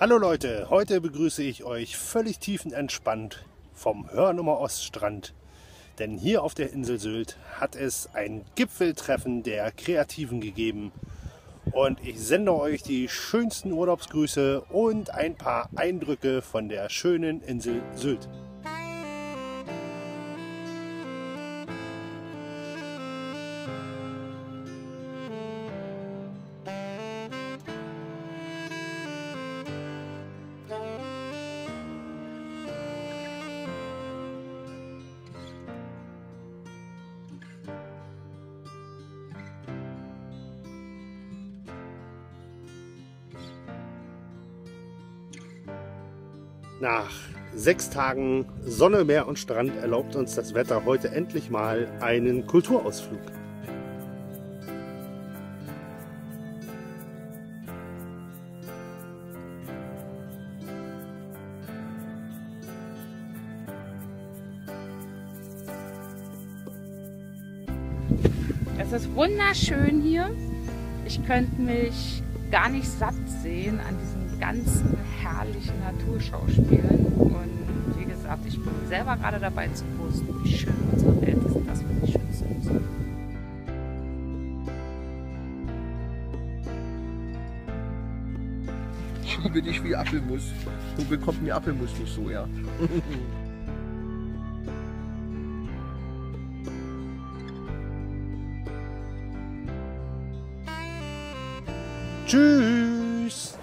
Hallo Leute, heute begrüße ich euch völlig tiefenentspannt vom Hörnummer Oststrand. Denn hier auf der Insel Sylt hat es ein Gipfeltreffen der Kreativen gegeben. Und ich sende euch die schönsten Urlaubsgrüße und ein paar Eindrücke von der schönen Insel Sylt. Nach sechs Tagen Sonne, Meer und Strand erlaubt uns das Wetter heute endlich mal einen Kulturausflug. Es ist wunderschön hier. Ich könnte mich gar nicht satt sehen an diesen ganzen herrlichen Naturschauspielen. Und wie gesagt, ich bin selber gerade dabei zu posten, wie schön unsere Welt ist und dass wir sie schützen müssen. Ich liebe dich wie Apfelmus. Du bekommst mir Apfelmus nicht so, ja. Tschüss!